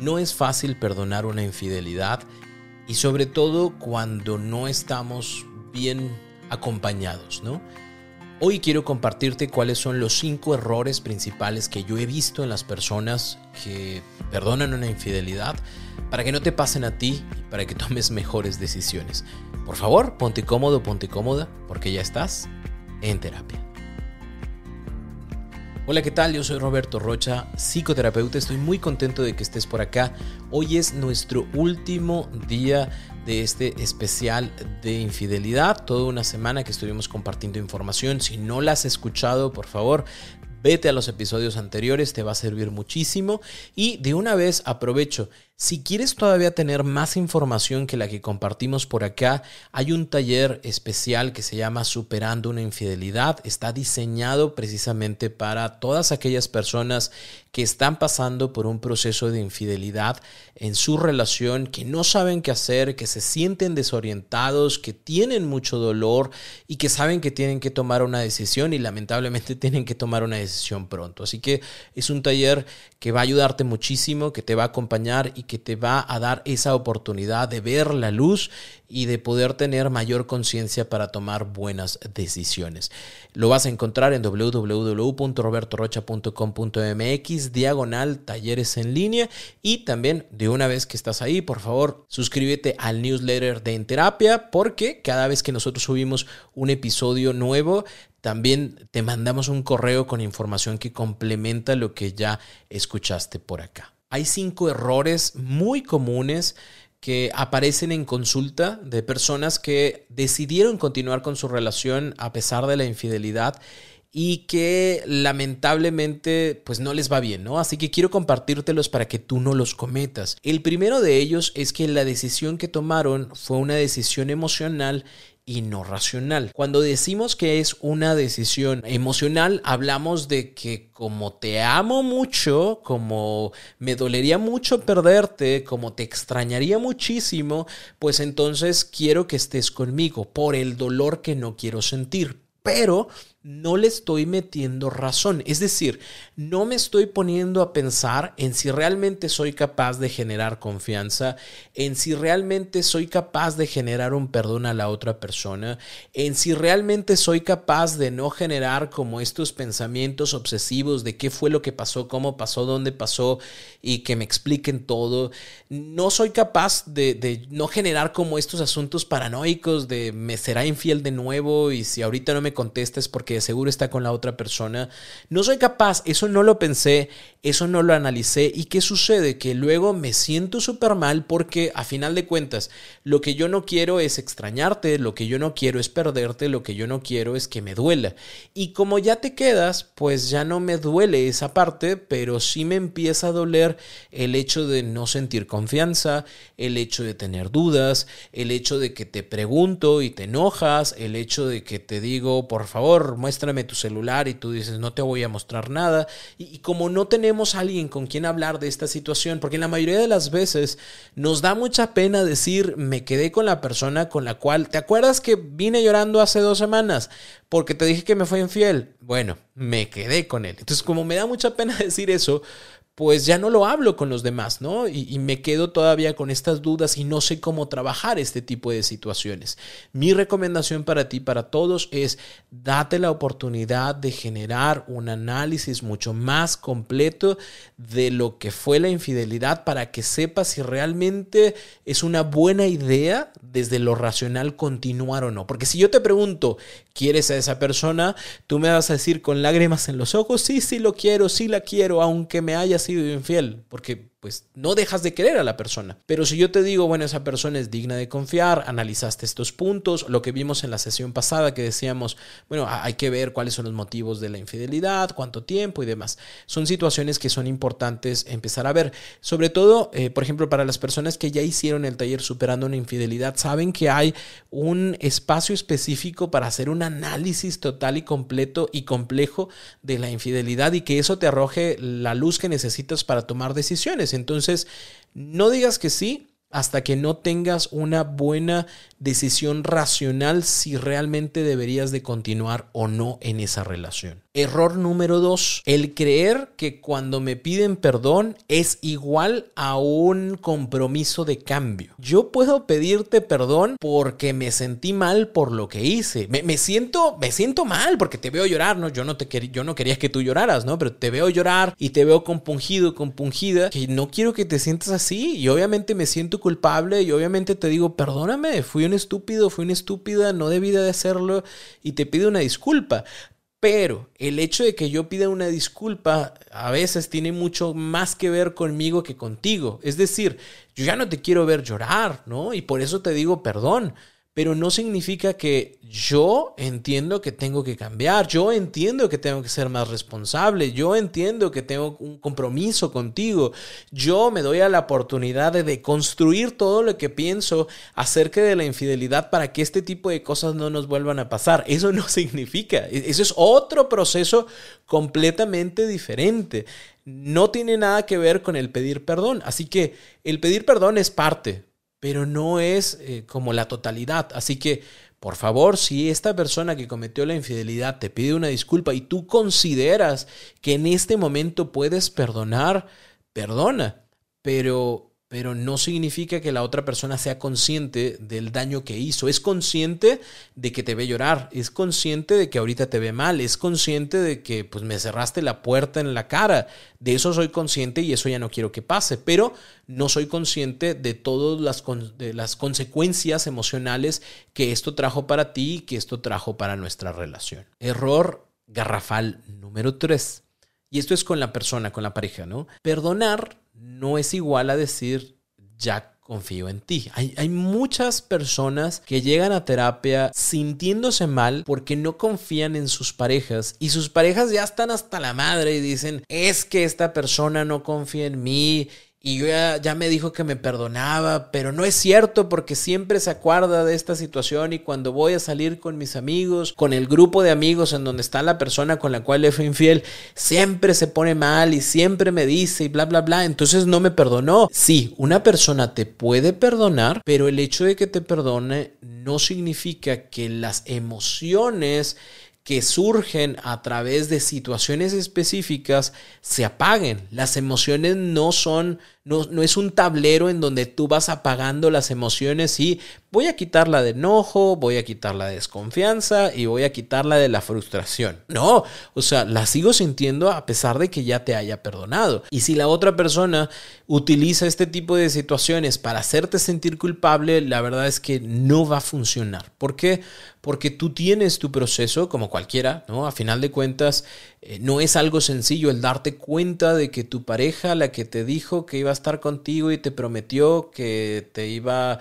No es fácil perdonar una infidelidad y sobre todo cuando no estamos bien acompañados, ¿no? Hoy quiero compartirte cuáles son los cinco errores principales que yo he visto en las personas que perdonan una infidelidad para que no te pasen a ti y para que tomes mejores decisiones. Por favor, ponte cómodo, ponte cómoda, porque ya estás en terapia. Hola, ¿qué tal? Yo soy Roberto Rocha, psicoterapeuta. Estoy muy contento de que estés por acá. Hoy es nuestro último día de este especial de infidelidad. Toda una semana que estuvimos compartiendo información. Si no la has escuchado, por favor, vete a los episodios anteriores, te va a servir muchísimo. Y de una vez aprovecho si quieres todavía tener más información que la que compartimos por acá, hay un taller especial que se llama Superando una infidelidad. Está diseñado precisamente para todas aquellas personas que están pasando por un proceso de infidelidad en su relación, que no saben qué hacer, que se sienten desorientados, que tienen mucho dolor y que saben que tienen que tomar una decisión y lamentablemente tienen que tomar una decisión pronto. Así que es un taller que va a ayudarte muchísimo, que te va a acompañar y que te va a dar esa oportunidad de ver la luz y de poder tener mayor conciencia para tomar buenas decisiones. Lo vas a encontrar en www.robertorocha.com.mx diagonal talleres en línea y también de una vez que estás ahí, por favor, suscríbete al newsletter de En Terapia porque cada vez que nosotros subimos un episodio nuevo, también te mandamos un correo con información que complementa lo que ya escuchaste por acá. Hay cinco errores muy comunes que aparecen en consulta de personas que decidieron continuar con su relación a pesar de la infidelidad y que lamentablemente pues no les va bien, ¿no? Así que quiero compartírtelos para que tú no los cometas. El primero de ellos es que la decisión que tomaron fue una decisión emocional y no racional. Cuando decimos que es una decisión emocional, hablamos de que como te amo mucho, como me dolería mucho perderte, como te extrañaría muchísimo, pues entonces quiero que estés conmigo por el dolor que no quiero sentir. Pero no le estoy metiendo razón. Es decir, no me estoy poniendo a pensar en si realmente soy capaz de generar confianza, en si realmente soy capaz de generar un perdón a la otra persona, en si realmente soy capaz de no generar como estos pensamientos obsesivos de qué fue lo que pasó, cómo pasó, dónde pasó y que me expliquen todo. No soy capaz de, no generar como estos asuntos paranoicos de me será infiel de nuevo y si ahorita no me contestas porque que seguro está con la otra persona. No soy capaz, eso no lo pensé, eso no lo analicé. ¿Y qué sucede? Que luego me siento súper mal porque a final de cuentas lo que yo no quiero es extrañarte, lo que yo no quiero es perderte, lo que yo no quiero es que me duela. Y como ya te quedas, pues ya no me duele esa parte, pero sí me empieza a doler el hecho de no sentir confianza, el hecho de tener dudas, el hecho de que te pregunto y te enojas, el hecho de que te digo, por favor, muéstrame tu celular y tú dices, no te voy a mostrar nada. Y, como no tenemos a alguien con quien hablar de esta situación, porque en la mayoría de las veces nos da mucha pena decir, me quedé con la persona con la cual, ¿te acuerdas que vine llorando hace dos semanas? Porque te dije que me fue infiel. Bueno, me quedé con él. Entonces, como me da mucha pena decir eso, pues ya no lo hablo con los demás, ¿no? Y, me quedo todavía con estas dudas y no sé cómo trabajar este tipo de situaciones. Mi recomendación para ti, para todos, es date la oportunidad de generar un análisis mucho más completo de lo que fue la infidelidad para que sepas si realmente es una buena idea desde lo racional continuar o no. Porque si yo te pregunto, ¿quieres a esa persona? Tú me vas a decir con lágrimas en los ojos, sí, sí lo quiero, sí la quiero, aunque me haya infiel, porque pues no dejas de querer a la persona. Pero si yo te digo, bueno, esa persona es digna de confiar, analizaste estos puntos, lo que vimos en la sesión pasada que decíamos, bueno, hay que ver cuáles son los motivos de la infidelidad, cuánto tiempo y demás. Son situaciones que son importantes empezar a ver. Sobre todo, eh, por ejemplo, para las personas que ya hicieron el taller superando una infidelidad, saben que hay un espacio específico para hacer un análisis total y completo y complejo de la infidelidad y que eso te arroje la luz que necesitas para tomar decisiones. Entonces, no digas que sí hasta que no tengas una buena decisión racional si realmente deberías de continuar o no en esa relación. Error número dos, el creer que cuando me piden perdón es igual a un compromiso de cambio. Yo puedo pedirte perdón porque me sentí mal por lo que hice. Me, siento, me siento mal porque te veo llorar, ¿no? Yo no, te yo no quería que tú lloraras, ¿no? Pero te veo llorar y te veo compungido, compungida, que no quiero que te sientas así y obviamente me siento culpable y obviamente te digo, perdóname, fui un estúpido, fui una estúpida, no debí de hacerlo y te pido una disculpa. Pero el hecho de que yo pida una disculpa a veces tiene mucho más que ver conmigo que contigo. Es decir, yo ya no te quiero ver llorar, ¿no? Y por eso te digo perdón pero no significa que yo entiendo que tengo que cambiar, yo entiendo que tengo que ser más responsable, yo entiendo que tengo un compromiso contigo, yo me doy a la oportunidad de construir todo lo que pienso acerca de la infidelidad para que este tipo de cosas no nos vuelvan a pasar. Eso no significa, e-, eso es otro proceso completamente diferente. No tiene nada que ver con el pedir perdón. Así que el pedir perdón es parte, pero no es eh, como la totalidad. Así que, por favor, si esta persona que cometió la infidelidad te pide una disculpa y tú consideras que en este momento puedes perdonar, perdona. Pero pero no significa que la otra persona sea consciente del daño que hizo. Es consciente de que te ve llorar, es consciente de que ahorita te ve mal, es consciente de que pues me cerraste la puerta en la cara. De eso soy consciente y eso ya no quiero que pase, pero no soy consciente de todas las, de las consecuencias emocionales que esto trajo para ti y que esto trajo para nuestra relación. Error garrafal número 3. Y esto es con la persona, con la pareja, ¿no? Perdonar no es igual a decir ya confío en ti. Hay, hay, muchas personas que llegan a terapia sintiéndose mal porque no confían en sus parejas y sus parejas ya están hasta la madre y dicen, es que esta persona no confía en mí y yo ya, me dijo que me perdonaba, pero no es cierto porque siempre se acuerda de esta situación y cuando voy a salir con mis amigos, con el grupo de amigos en donde está la persona con la cual le fui infiel, siempre se pone mal y siempre me dice y bla, bla, bla, entonces no me perdonó. Sí, una persona te puede perdonar, pero el hecho de que te perdone no significa que las emociones que surgen a través de situaciones específicas se apaguen. Las emociones no son no, es un tablero en donde tú vas apagando las emociones y voy a quitar la de enojo, voy a quitar la de desconfianza y voy a quitar la de la frustración. No, o sea, la sigo sintiendo a pesar de que ya te haya perdonado. Y si la otra persona utiliza este tipo de situaciones para hacerte sentir culpable, la verdad es que no va a funcionar. ¿Por qué? Porque tú tienes tu proceso como cualquiera, ¿no? A final de cuentas, eh, no es algo sencillo el darte cuenta de que tu pareja, la que te dijo que iba a estar contigo y te prometió que te iba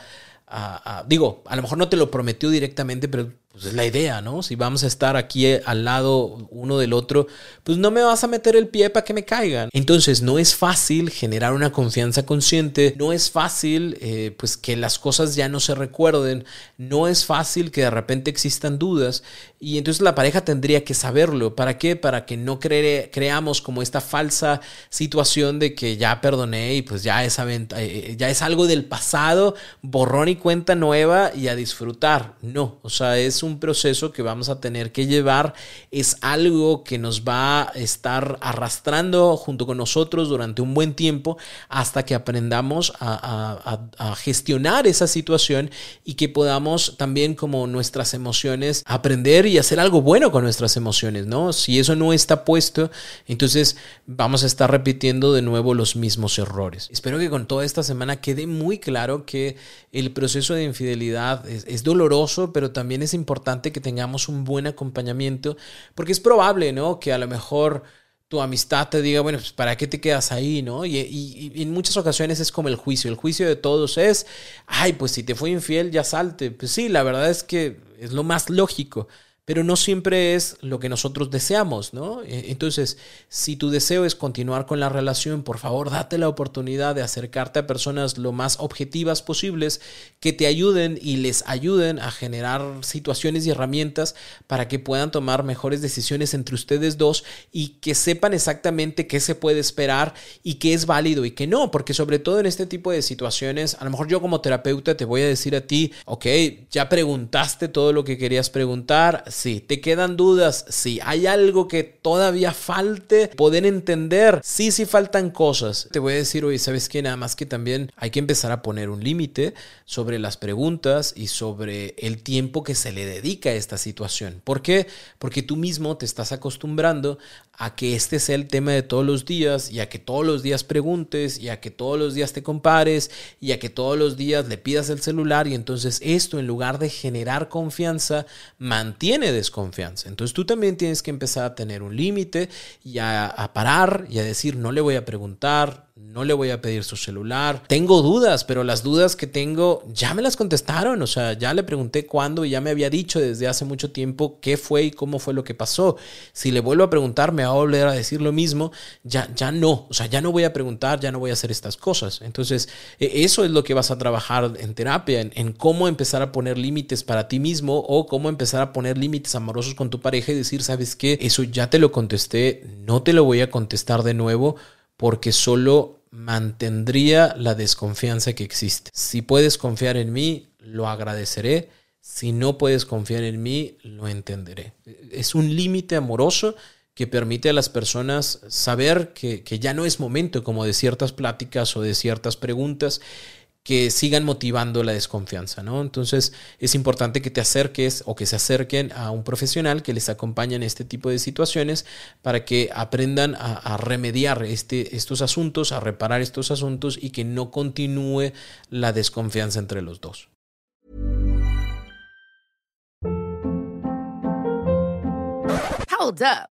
a, digo, a lo mejor no te lo prometió directamente, pero pues es la idea, ¿no? Si vamos a estar aquí eh, al lado uno del otro, pues no me vas a meter el pie para que me caigan. Entonces no es fácil generar una confianza consciente, no es fácil eh, pues que las cosas ya no se recuerden, no es fácil que de repente existan dudas y entonces la pareja tendría que saberlo. ¿Para qué? Para que no creamos como esta falsa situación de que ya perdoné y pues ya es, eh, ya es algo del pasado, borrón y cuenta nueva y a disfrutar. No, o sea, es un proceso que vamos a tener que llevar, es algo que nos va a estar arrastrando junto con nosotros durante un buen tiempo hasta que aprendamos a gestionar esa situación y que podamos también como nuestras emociones aprender y hacer algo bueno con nuestras emociones, ¿no? Si eso no está puesto, entonces vamos a estar repitiendo de nuevo los mismos errores. Espero que con toda esta semana quede muy claro que el proceso de infidelidad es, doloroso, pero también es importante que tengamos un buen acompañamiento, porque es probable, ¿no? Que a lo mejor tu amistad te diga, bueno, pues ¿para qué te quedas ahí, no? Y, y, en muchas ocasiones es como el juicio. El juicio de todos es, ay, pues si te fue infiel, ya salte. Pues sí, la verdad es que es lo más lógico pero no siempre es lo que nosotros deseamos, ¿no? E, entonces, si tu deseo es continuar con la relación, por favor, date la oportunidad de acercarte a personas lo más objetivas posibles que te ayuden y les ayuden a generar situaciones y herramientas para que puedan tomar mejores decisiones entre ustedes dos y que sepan exactamente qué se puede esperar y qué es válido y qué no, porque sobre todo en este tipo de situaciones, a lo mejor yo como terapeuta te voy a decir a ti, ok, ya preguntaste todo lo que querías preguntar, Sí. ¿Te quedan dudas? Sí. ¿Hay algo que todavía falte poder entender? Sí, sí faltan cosas. Te voy a decir, oye, ¿sabes qué? Nada más que también hay que empezar a poner un límite sobre las preguntas y sobre el tiempo que se le dedica a esta situación. ¿Por qué? Porque tú mismo te estás acostumbrando a que este sea el tema de todos los días y a que todos los días preguntes y a que todos los días te compares y a que todos los días le pidas el celular y entonces esto en lugar de generar confianza mantiene desconfianza. Entonces tú también tienes que empezar a tener un límite y a, a parar y a decir no le voy a preguntar, no le voy a pedir su celular. Tengo dudas, pero las dudas que tengo ya me las contestaron. O sea, ya le pregunté cuándo y ya me había dicho desde hace mucho tiempo qué fue y cómo fue lo que pasó. Si le vuelvo a preguntar, me va a volver a decir lo mismo. Ya, ya no. O sea, ya no voy a preguntar, ya no voy a hacer estas cosas. Entonces, e, eso es lo que vas a trabajar en terapia, en, en cómo empezar a poner límites para ti mismo o cómo empezar a poner límites amorosos con tu pareja y decir, ¿sabes qué? Eso ya te lo contesté, no te lo voy a contestar de nuevo porque solo mantendría la desconfianza que existe. Si puedes confiar en mí, lo agradeceré. Si no puedes confiar en mí, lo entenderé. Es un límite amoroso que permite a las personas saber que, que, ya no es momento como de ciertas pláticas o de ciertas preguntas que sigan motivando la desconfianza, ¿no? Entonces es importante que te acerques o que se acerquen a un profesional que les acompañe en este tipo de situaciones para que aprendan a, remediar este, estos asuntos, a reparar estos asuntos y que no continúe la desconfianza entre los dos. Hold up.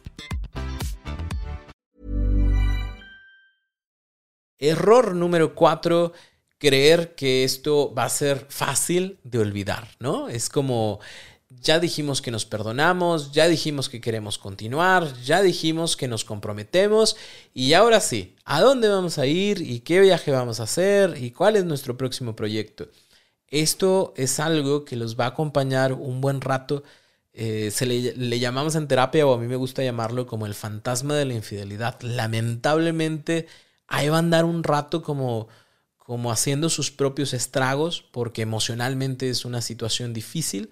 Error número cuatro, creer que esto va a ser fácil de olvidar, ¿no? Es como, ya dijimos que nos perdonamos, ya dijimos que queremos continuar, ya dijimos que nos comprometemos y ahora sí, ¿a dónde vamos a ir y qué viaje vamos a hacer y cuál es nuestro próximo proyecto? Esto es algo que los va a acompañar un buen rato. Eh, se le, le, llamamos en terapia o a mí me gusta llamarlo como el fantasma de la infidelidad. Lamentablemente ahí va a andar un rato como, como haciendo sus propios estragos, porque emocionalmente es una situación difícil,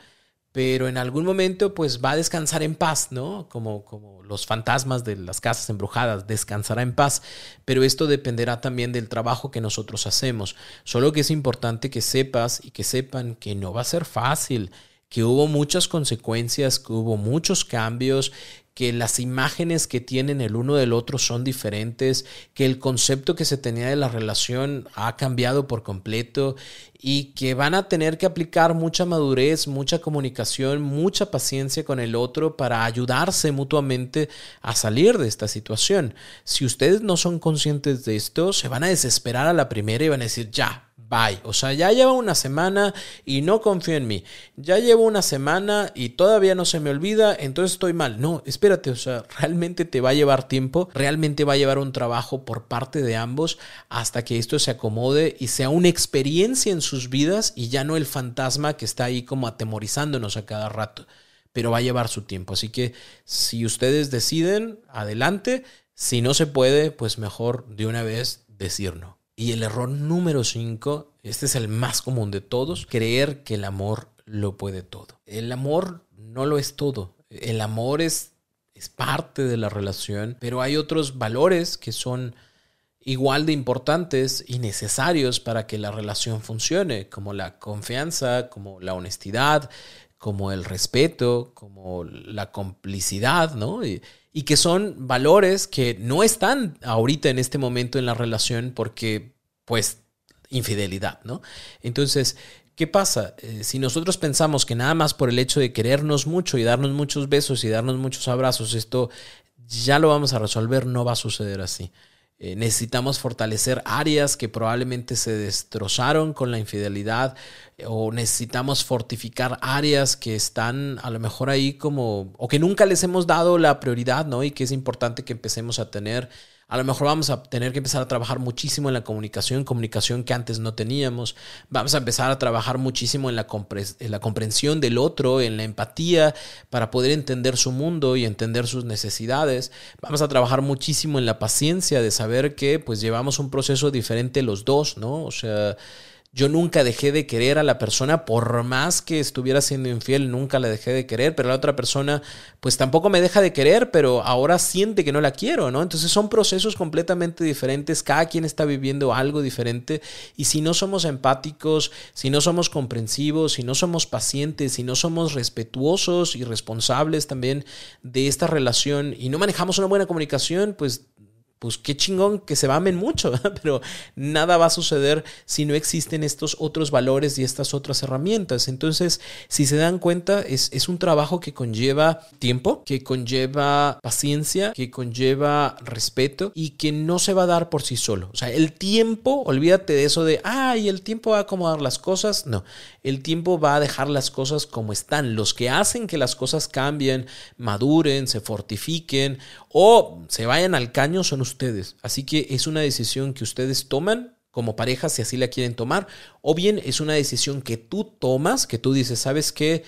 pero en algún momento pues va a descansar en paz, ¿no? Como, como los fantasmas de las casas embrujadas, descansará en paz, pero esto dependerá también del trabajo que nosotros hacemos. Solo que es importante que sepas y que sepan que no va a ser fácil, que hubo muchas consecuencias, que hubo muchos cambios, que las imágenes que tienen el uno del otro son diferentes, que el concepto que se tenía de la relación ha cambiado por completo y que van a tener que aplicar mucha madurez, mucha comunicación, mucha paciencia con el otro para ayudarse mutuamente a salir de esta situación. Si ustedes no son conscientes de esto, se van a desesperar a la primera y van a decir, ya, bye. O sea, ya lleva una semana y no confío en mí. Ya llevo una semana y todavía no se me olvida, entonces estoy mal. No, espérate, o sea, realmente te va a llevar tiempo, realmente va a llevar un trabajo por parte de ambos hasta que esto se acomode y sea una experiencia en sus vidas y ya no el fantasma que está ahí como atemorizándonos a cada rato. Pero va a llevar su tiempo. Así que si ustedes deciden, adelante. Si no se puede, pues mejor de una vez decir no. Y el error número 5, este es el más común de todos, creer que el amor lo puede todo. El amor no lo es todo. El amor es, es parte de la relación, pero hay otros valores que son igual de importantes y necesarios para que la relación funcione, como la confianza, como la honestidad, como el respeto, como la complicidad, ¿no? Y que son valores que no están ahorita en este momento en la relación porque, pues, infidelidad, ¿no? Entonces, ¿qué pasa? Eh, si nosotros pensamos que nada más por el hecho de querernos mucho y darnos muchos besos y darnos muchos abrazos, esto ya lo vamos a resolver, no va a suceder así. Eh, necesitamos fortalecer áreas que probablemente se destrozaron con la infidelidad eh, o necesitamos fortificar áreas que están a lo mejor ahí como o que nunca les hemos dado la prioridad, ¿no? Y que es importante que empecemos a tener a lo mejor vamos a tener que empezar a trabajar muchísimo en la comunicación, comunicación que antes no teníamos. Vamos a empezar a trabajar muchísimo en la, en la comprensión del otro, en la empatía, para poder entender su mundo y entender sus necesidades. Vamos a trabajar muchísimo en la paciencia de saber que pues llevamos un proceso diferente los dos, ¿no? O sea, yo nunca dejé de querer a la persona, por más que estuviera siendo infiel, nunca la dejé de querer, pero la otra persona pues tampoco me deja de querer, pero ahora siente que no la quiero, ¿no? Entonces son procesos completamente diferentes, cada quien está viviendo algo diferente y si no somos empáticos, si no somos comprensivos, si no somos pacientes, si no somos respetuosos y responsables también de esta relación y no manejamos una buena comunicación, pues pues qué chingón que se amen mucho, pero nada va a suceder si no existen estos otros valores y estas otras herramientas. Entonces, si se dan cuenta, es, es, un trabajo que conlleva tiempo, que conlleva paciencia, que conlleva respeto y que no se va a dar por sí solo. O sea, el tiempo, olvídate de eso de, ay, el tiempo va a acomodar las cosas. No, el tiempo va a dejar las cosas como están. Los que hacen que las cosas cambien, maduren, se fortifiquen o se vayan al caño son ustedes. Así que es una decisión que ustedes toman como pareja si así la quieren tomar, o bien es una decisión que tú tomas, que tú dices, ¿sabes qué?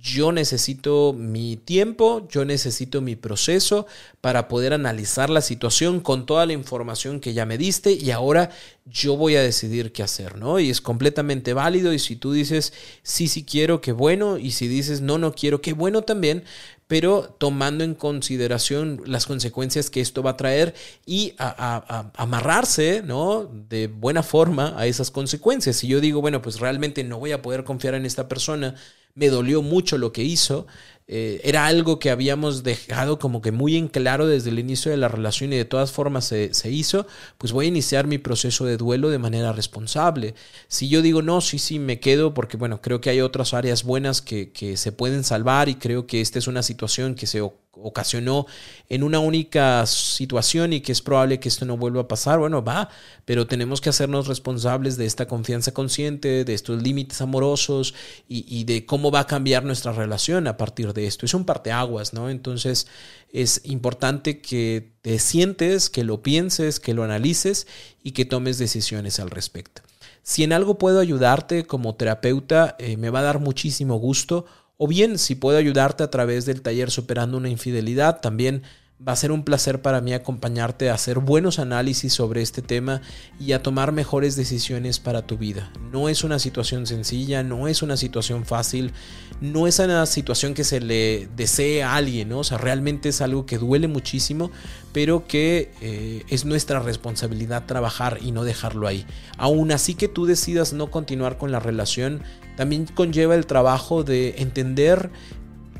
yo necesito mi tiempo, yo necesito mi proceso para poder analizar la situación con toda la información que ya me diste y ahora yo voy a decidir qué hacer, ¿no? Y es completamente válido y si tú dices sí, sí quiero, qué bueno, y si dices no, no quiero, qué bueno también, pero tomando en consideración las consecuencias que esto va a traer y a, amarrarse, ¿no? De buena forma a esas consecuencias. Si yo digo, bueno, pues realmente no voy a poder confiar en esta persona, me dolió mucho lo que hizo. Eh, era algo que habíamos dejado como que muy en claro desde el inicio de la relación y de todas formas se, se, hizo, pues voy a iniciar mi proceso de duelo de manera responsable. Si yo digo no, sí, sí, me quedo porque bueno, creo que hay otras áreas buenas que, que se pueden salvar y creo que esta es una situación que se ocasionó en una única situación y que es probable que esto no vuelva a pasar, bueno, va, pero tenemos que hacernos responsables de esta confianza consciente, de estos límites amorosos y, de cómo va a cambiar nuestra relación a partir de esto. Es un parteaguas, ¿no? Entonces es importante que te sientes, que lo pienses, que lo analices y que tomes decisiones al respecto. Si en algo puedo ayudarte como terapeuta, eh, me va a dar muchísimo gusto o bien, si puedo ayudarte a través del taller Superando una Infidelidad, también va a ser un placer para mí acompañarte a hacer buenos análisis sobre este tema y a tomar mejores decisiones para tu vida. No es una situación sencilla, no es una situación fácil, no es una situación que se le desee a alguien, ¿no? O sea, realmente es algo que duele muchísimo, pero que eh, es nuestra responsabilidad trabajar y no dejarlo ahí. Aún así que tú decidas no continuar con la relación, también conlleva el trabajo de entender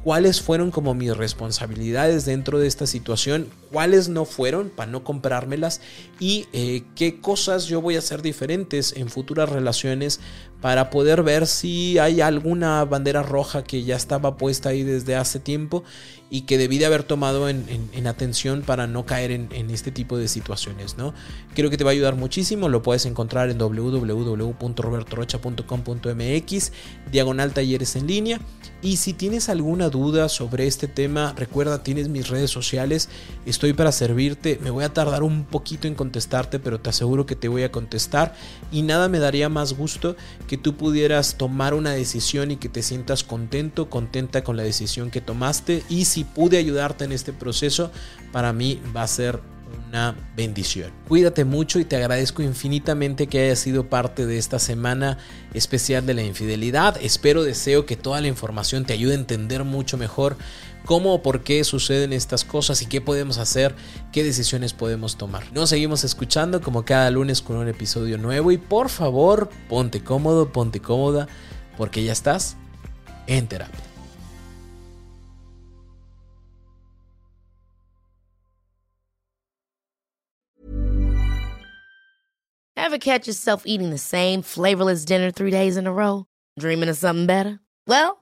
cuáles fueron como mis responsabilidades dentro de esta situación, cuáles no fueron para no comprármelas y eh, qué cosas yo voy a hacer diferentes en futuras relaciones para poder ver si hay alguna bandera roja que ya estaba puesta ahí desde hace tiempo y que debí de haber tomado en, atención para no caer en, este tipo de situaciones, ¿no? Creo que te va a ayudar muchísimo, lo puedes encontrar en www.robertorocha.com.mx, diagonal talleres en línea. Y si tienes alguna duda sobre este tema, recuerda, tienes mis redes sociales, para servirte, me voy a tardar un poquito en contestarte, pero te aseguro que te voy a contestar y nada me daría más gusto que tú pudieras tomar una decisión y que te sientas contento, contenta con la decisión que tomaste y si pude ayudarte en este proceso, para mí va a ser una bendición. Cuídate mucho y te agradezco infinitamente que hayas sido parte de esta semana especial de la infidelidad. Espero, deseo que toda la información te ayude a entender mucho mejor cómo o por qué suceden estas cosas y qué podemos hacer, qué decisiones podemos tomar. Nos seguimos escuchando como cada lunes con un episodio nuevo y por favor, ponte cómodo, ponte cómoda, porque ya estás en terapia. Ever catch yourself eating the same flavorless dinner three days in a row? Dreaming of something better? Well,